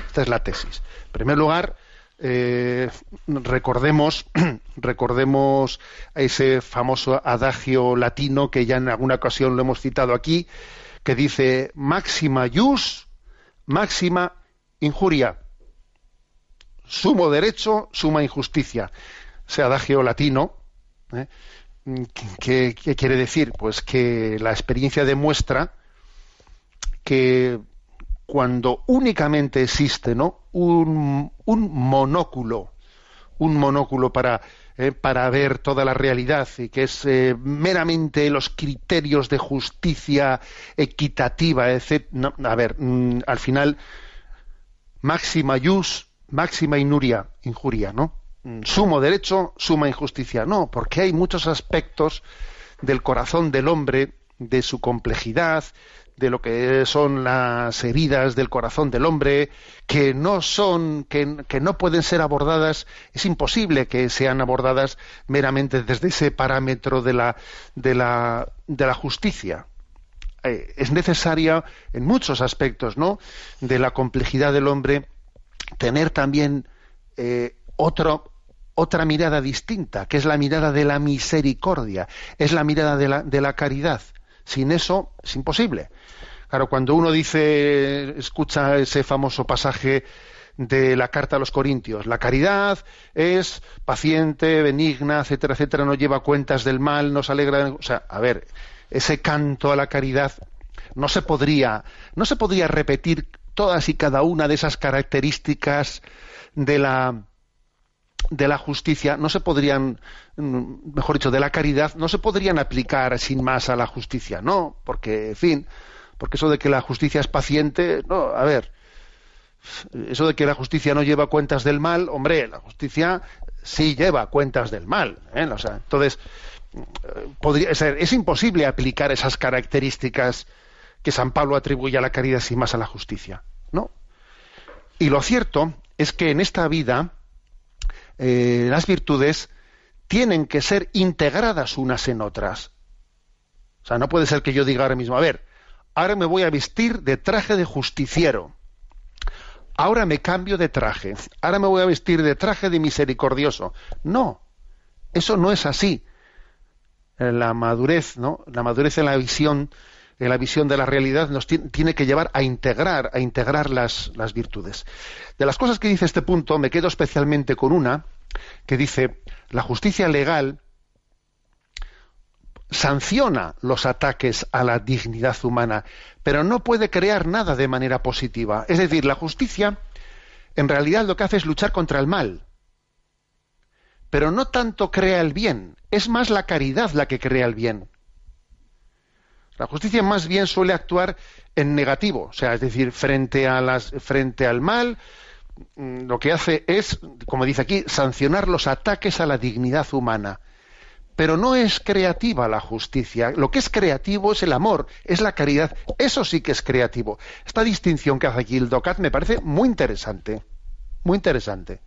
Esta es la tesis. En primer lugar, eh, recordemos, recordemos ese famoso adagio latino que ya en alguna ocasión lo hemos citado aquí, que dice máxima jus, máxima injuria. Sumo derecho, suma injusticia. Ese adagio latino, ¿eh? ¿Qué, ¿Qué, quiere decir? Pues que la experiencia demuestra que cuando únicamente existe ¿no? un, un monóculo, un monóculo para, eh, para ver toda la realidad y que es eh, meramente los criterios de justicia equitativa, etc. A ver, mm, al final, máxima jus, máxima inuria, injuria, ¿no? Sumo derecho, suma injusticia. No, porque hay muchos aspectos del corazón del hombre, de su complejidad, de lo que son las heridas del corazón del hombre, que no son, que, que, no pueden ser abordadas, es imposible que sean abordadas meramente desde ese parámetro de la, de la, de la justicia. Eh, es necesaria en muchos aspectos, ¿no? De la complejidad del hombre tener también eh, otro, otra mirada distinta, que es la mirada de la misericordia, es la mirada de la, de la caridad. Sin eso es imposible. Claro, cuando uno dice, escucha ese famoso pasaje de la carta a los Corintios, la caridad es paciente, benigna, etcétera, etcétera, no lleva cuentas del mal, no se alegra. O sea, a ver, ese canto a la caridad no se podría, no se podría repetir todas y cada una de esas características de la de la justicia no se podrían, mm, mejor dicho, de la caridad no se podrían aplicar sin más a la justicia, no, porque, en fin, porque eso de que la justicia es paciente, no, a ver, eso de que la justicia no lleva cuentas del mal, hombre, la justicia sí lleva cuentas del mal, ¿eh? o sea, entonces podría ser, es imposible aplicar esas características que San Pablo atribuye a la caridad sin más a la justicia, ¿no? Y lo cierto es que en esta vida eh, las virtudes tienen que ser integradas unas en otras. O sea, no puede ser que yo diga ahora mismo, a ver, ahora me voy a vestir de traje de justiciero. Ahora me cambio de traje. Ahora me voy a vestir de traje de misericordioso. No, eso no es así. La madurez, ¿no? La madurez en la visión, en la visión de la realidad nos tiene, que llevar a integrar, a integrar las virtudes. De las cosas que dice este punto, me quedo especialmente con una que dice la justicia legal sanciona los ataques a la dignidad humana, pero no puede crear nada de manera positiva. Es decir, la justicia en realidad lo que hace es luchar contra el mal, pero no tanto crea el bien, es más la caridad la que crea el bien. La justicia más bien suele actuar en negativo, o sea, es decir, frente, a las, frente al mal, mm, lo que hace es, como dice aquí, sancionar los ataques a la dignidad humana pero no es creativa la justicia. Lo que es creativo es el amor, es la caridad. Eso sí que es creativo. Esta distinción que hace aquí el DOCAT me parece muy interesante. Muy interesante.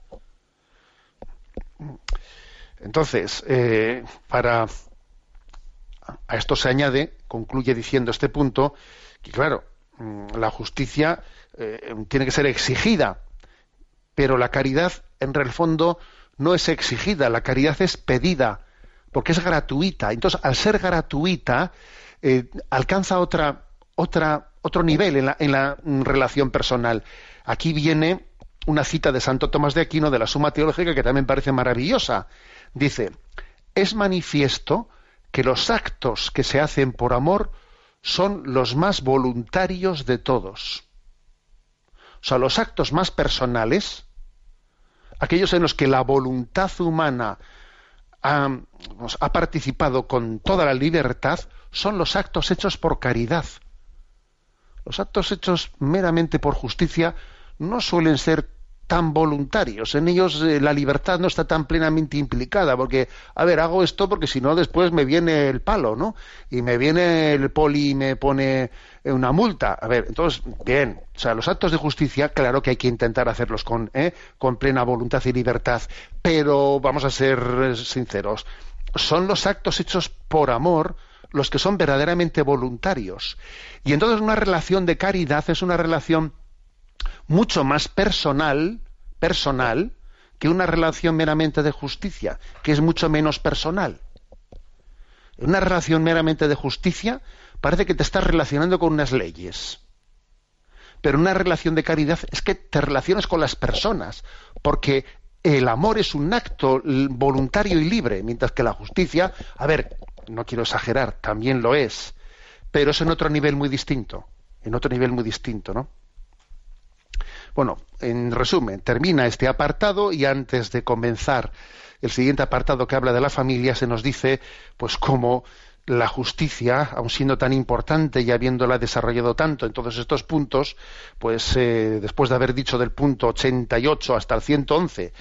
Entonces, eh, para a esto se añade, concluye diciendo este punto, que claro, mm, la justicia eh, tiene que ser exigida, pero la caridad en el fondo no es exigida, la caridad es pedida porque es gratuita. Entonces, al ser gratuita, eh, alcanza otra, otra, otro nivel en la, en la relación personal. Aquí viene una cita de Santo Tomás de Aquino de la Suma Teológica que también parece maravillosa. Dice, es manifiesto que los actos que se hacen por amor son los más voluntarios de todos. O sea, los actos más personales, aquellos en los que la voluntad humana ha, ha participado con toda la libertad son los actos hechos por caridad. Los actos hechos meramente por justicia no suelen ser tan voluntarios. En ellos eh, la libertad no está tan plenamente implicada, porque, a ver, hago esto porque si no después me viene el palo, ¿no? Y me viene el poli y me pone una multa. A ver, entonces, bien, o sea, los actos de justicia, claro que hay que intentar hacerlos con, ¿eh? con plena voluntad y libertad, pero vamos a ser eh, sinceros, son los actos hechos por amor los que son verdaderamente voluntarios. Y entonces una relación de caridad es una relación mucho más personal, personal, que una relación meramente de justicia, que es mucho menos personal. Una relación meramente de justicia parece que te estás relacionando con unas leyes. Pero una relación de caridad es que te relacionas con las personas, porque el amor es un acto voluntario y libre, mientras que la justicia, a ver, no quiero exagerar, también lo es, pero es en otro nivel muy distinto, en otro nivel muy distinto, ¿no? Bueno, en resumen, termina este apartado y antes de comenzar el siguiente apartado que habla de la familia, se nos dice, pues cómo la justicia, aun siendo tan importante y habiéndola desarrollado tanto en todos estos puntos, pues eh, después de haber dicho del punto 88 hasta el 111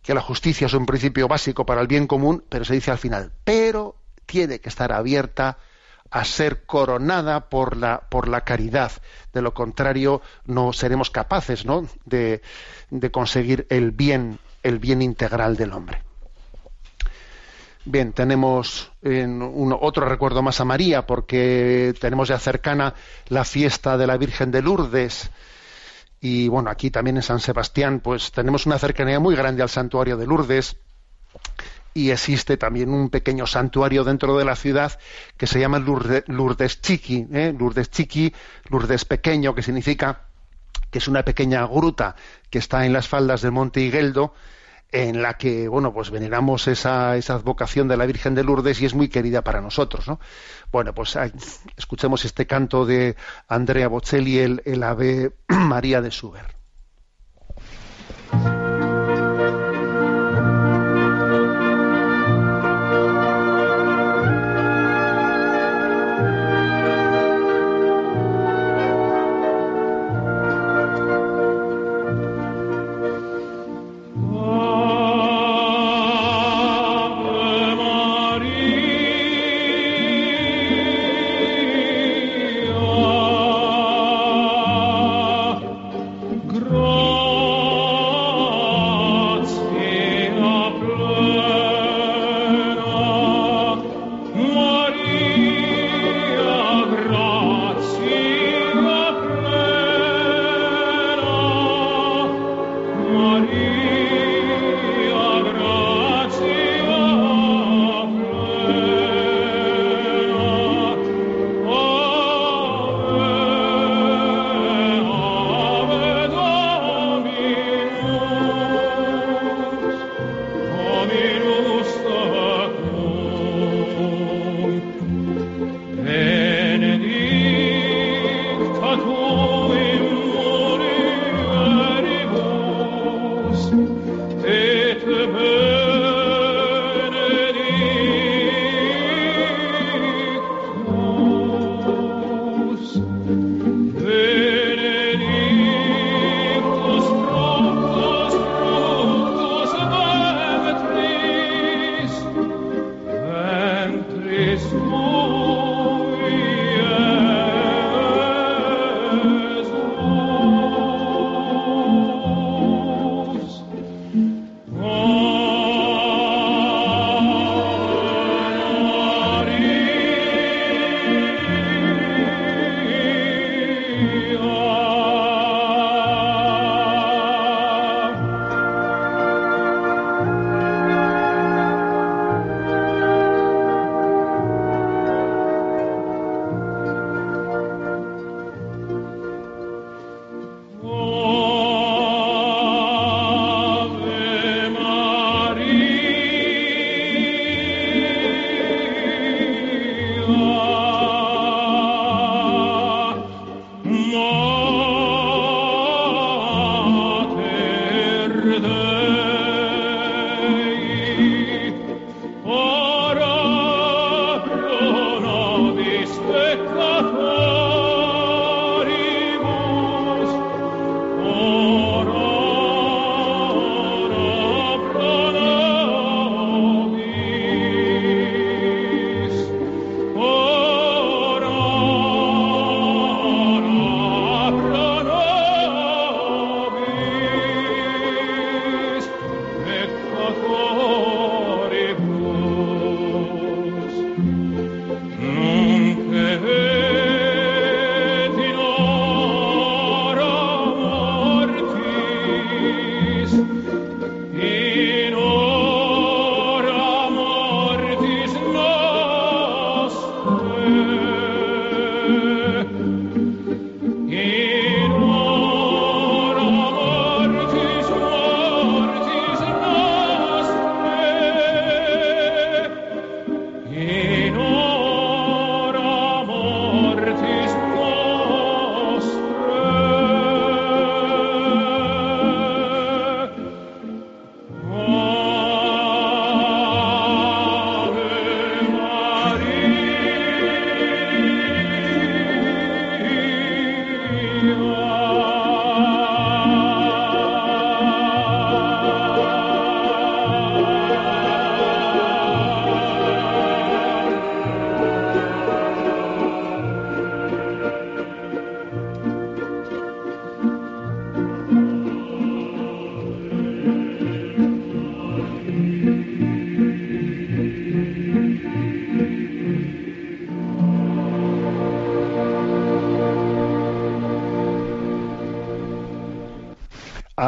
que la justicia es un principio básico para el bien común, pero se dice al final, pero tiene que estar abierta a ser coronada por la, por la caridad. De lo contrario, no seremos capaces ¿no? De, de conseguir el bien, el bien integral del hombre. Bien, tenemos otro recuerdo más a María, porque tenemos ya cercana la fiesta de la Virgen de Lourdes. Y bueno, aquí también en San Sebastián, pues tenemos una cercanía muy grande al santuario de Lourdes y existe también un pequeño santuario dentro de la ciudad que se llama Lourdes, Lourdes Chiqui, ¿eh? Lourdes Chiqui, Lourdes pequeño, que significa que es una pequeña gruta que está en las faldas del Monte Higueldo, en la que bueno pues veneramos esa, esa advocación de la Virgen de Lourdes y es muy querida para nosotros ¿no? bueno pues escuchemos este canto de Andrea Bocelli el, el Ave María de Schubert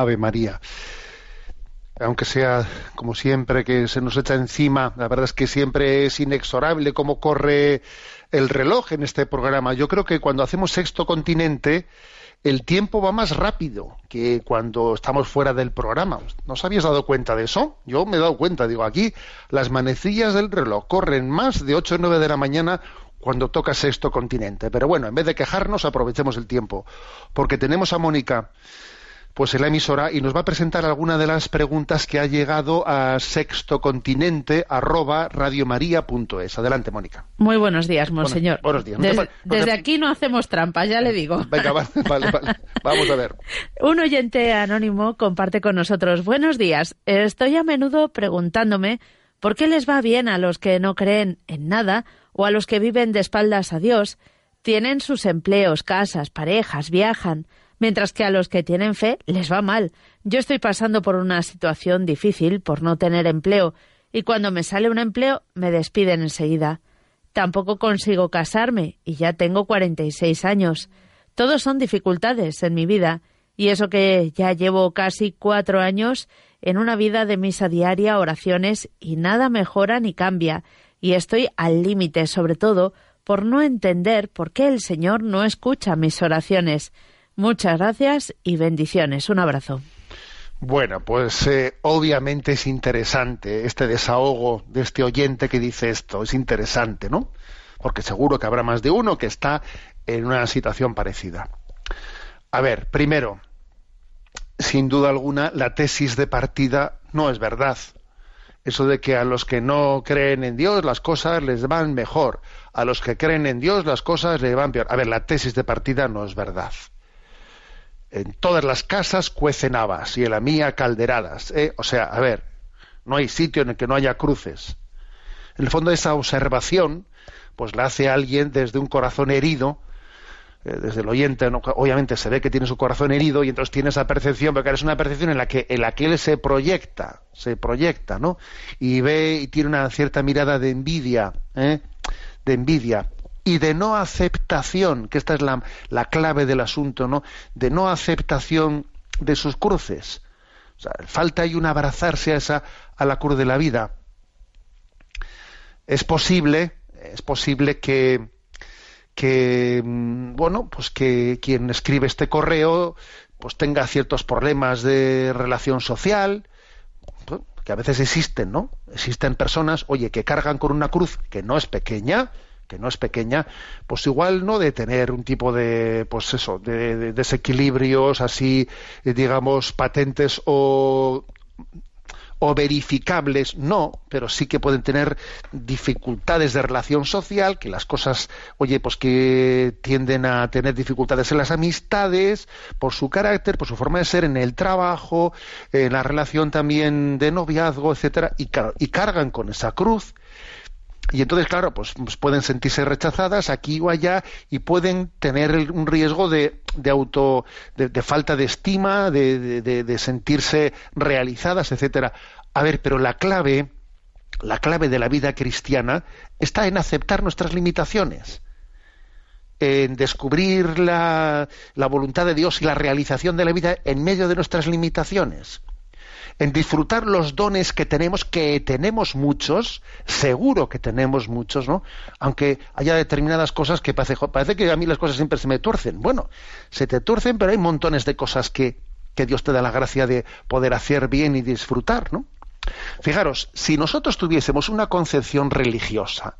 Ave María. Aunque sea, como siempre, que se nos echa encima, la verdad es que siempre es inexorable cómo corre el reloj en este programa. Yo creo que cuando hacemos sexto continente, el tiempo va más rápido que cuando estamos fuera del programa. ¿No os habíais dado cuenta de eso? Yo me he dado cuenta. Digo, aquí las manecillas del reloj corren más de 8 o 9 de la mañana cuando toca sexto continente. Pero bueno, en vez de quejarnos, aprovechemos el tiempo. Porque tenemos a Mónica pues en la emisora y nos va a presentar alguna de las preguntas que ha llegado a sextocontinente arroba radiomaria.es. Adelante, Mónica. Muy buenos días, monseñor. buenos días. No te- desde aquí no hacemos trampas, ya le digo. Venga, vale, vale, vale. Vamos a ver. Un oyente anónimo comparte con nosotros. Buenos días. Estoy a menudo preguntándome por qué les va bien a los que no creen en nada o a los que viven de espaldas a Dios. Tienen sus empleos, casas, parejas, viajan, mientras que a los que tienen fe les va mal. Yo estoy pasando por una situación difícil por no tener empleo y cuando me sale un empleo me despiden enseguida. Tampoco consigo casarme y ya tengo 46 años. Todos son dificultades en mi vida y eso que ya llevo casi cuatro años en una vida de misa diaria, oraciones y nada mejora ni cambia y estoy al límite sobre todo por no entender por qué el Señor no escucha mis oraciones. Muchas gracias y bendiciones. Un abrazo. Bueno, pues eh, obviamente es interesante este desahogo de este oyente que dice esto. Es interesante, ¿no? Porque seguro que habrá más de uno que está en una situación parecida. A ver, primero, sin duda alguna, la tesis de partida no es verdad. Eso de que a los que no creen en Dios las cosas les van mejor, a los que creen en Dios las cosas les van peor. A ver, la tesis de partida no es verdad. En todas las casas cuecen habas y en la mía calderadas. ¿eh? O sea, a ver, no hay sitio en el que no haya cruces. En el fondo esa observación, pues la hace alguien desde un corazón herido, eh, desde el oyente, obviamente se ve que tiene su corazón herido y entonces tiene esa percepción, claro, es una percepción en la que en la que él se proyecta, se proyecta, ¿no? Y ve y tiene una cierta mirada de envidia, ¿eh? de envidia y de no aceptación, que esta es la, la clave del asunto, ¿no? De no aceptación de sus cruces. Falta ahí un abrazarse a esa a la cruz de la vida. Es posible, es posible que que mm, bueno, pues que quien escribe este correo pues tenga ciertos problemas de relación social, pues, que a veces existen, ¿no? Existen personas, oye, que cargan con una cruz que no es pequeña, que no es pequeña, pues igual no de tener un tipo de, pues eso, de, de desequilibrios así, eh, digamos, patentes o o verificables, no, pero sí que pueden tener dificultades de relación social, que las cosas, oye, pues que tienden a tener dificultades en las amistades, por su carácter, por su forma de ser, en el trabajo, en la relación también de noviazgo, etcétera, y, y cargan con esa cruz. Y entonces, claro, pues, pues pueden sentirse rechazadas aquí o allá y pueden tener un riesgo de, de auto, de, de falta de estima, de- de sentirse realizadas, etcétera. A ver, pero la clave, la clave de la vida cristiana está en aceptar nuestras limitaciones, en descubrir la, la voluntad de Dios y la realización de la vida en medio de nuestras limitaciones en disfrutar los dones que tenemos, que tenemos muchos, seguro que tenemos muchos, ¿no? Aunque haya determinadas cosas que parece, que a mí las cosas siempre se me tuercen. Bueno, se te tuercen, pero hay montones de cosas que, que Dios te da la gracia de poder hacer bien y disfrutar, ¿no? Fijaros, si nosotros tuviésemos una concepción religiosa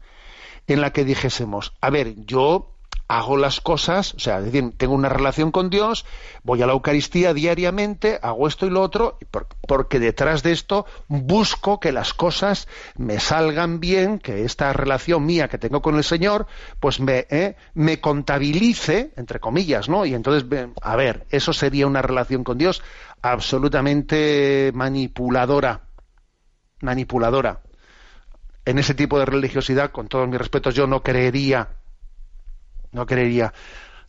en la que dijésemos, a ver, yo hago las cosas, o sea, es decir, tengo una relación con Dios, voy a la Eucaristía diariamente, hago esto y lo otro, porque detrás de esto busco que las cosas me salgan bien, que esta relación mía que tengo con el Señor, pues me, eh, me contabilice, entre comillas, ¿no? Y entonces, a ver, eso sería una relación con Dios absolutamente manipuladora, manipuladora. En ese tipo de religiosidad, con todos mis respetos, yo no creería no creería.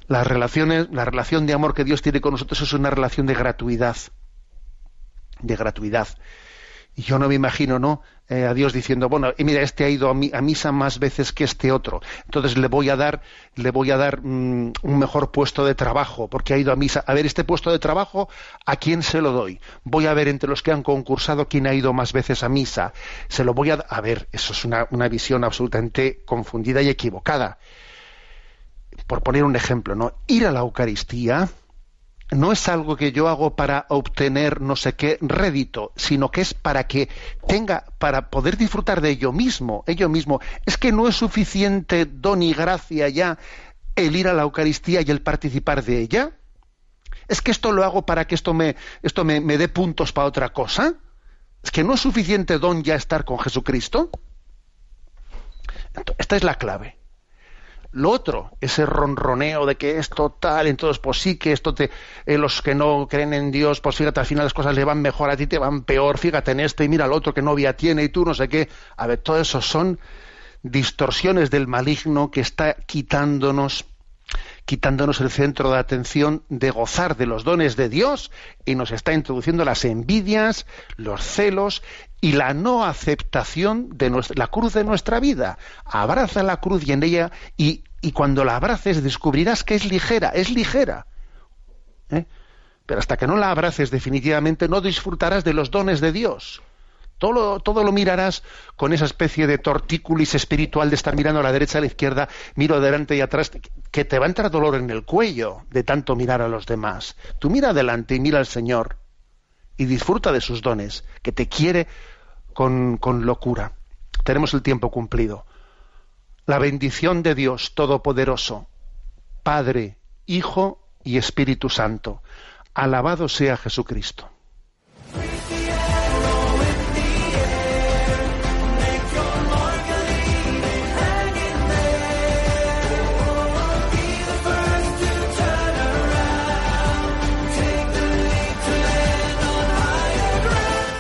Las relaciones, la relación de amor que Dios tiene con nosotros es una relación de gratuidad. De gratuidad. Y yo no me imagino, ¿no? Eh, a Dios diciendo, bueno, y mira, este ha ido a, mi- a misa más veces que este otro. Entonces le voy a dar, le voy a dar mm, un mejor puesto de trabajo, porque ha ido a misa. A ver, este puesto de trabajo, ¿a quién se lo doy? Voy a ver entre los que han concursado quién ha ido más veces a misa. Se lo voy a... A ver, eso es una, una visión absolutamente confundida y equivocada. Por poner un ejemplo, ¿no? Ir a la Eucaristía no es algo que yo hago para obtener no sé qué rédito, sino que es para que tenga, para poder disfrutar de ello mismo, ello mismo. Es que no es suficiente don y gracia ya el ir a la Eucaristía y el participar de ella. Es que esto lo hago para que esto me, esto me, me dé puntos para otra cosa. Es que no es suficiente don ya estar con Jesucristo. Esta es la clave. Lo otro, ese ronroneo de que esto tal, entonces pues sí que esto te, eh, los que no creen en Dios, pues fíjate, al final las cosas le van mejor, a ti te van peor, fíjate en este y mira al otro que novia tiene y tú no sé qué. A ver, todo eso son distorsiones del maligno que está quitándonos quitándonos el centro de atención de gozar de los dones de Dios y nos está introduciendo las envidias, los celos y la no aceptación de la cruz de nuestra vida. Abraza la cruz y en ella, y, y cuando la abraces descubrirás que es ligera, es ligera. ¿Eh? Pero hasta que no la abraces definitivamente no disfrutarás de los dones de Dios. Todo lo, mirarás con esa especie de tortícolis espiritual de estar mirando a la derecha, a la izquierda, miro adelante y atrás, que te va a entrar dolor en el cuello de tanto mirar a los demás. Tú mira adelante y mira al Señor y disfruta de sus dones, que te quiere con, con locura. Tenemos el tiempo cumplido. La bendición de Dios Todopoderoso, Padre, Hijo y Espíritu Santo. Alabado sea Jesucristo.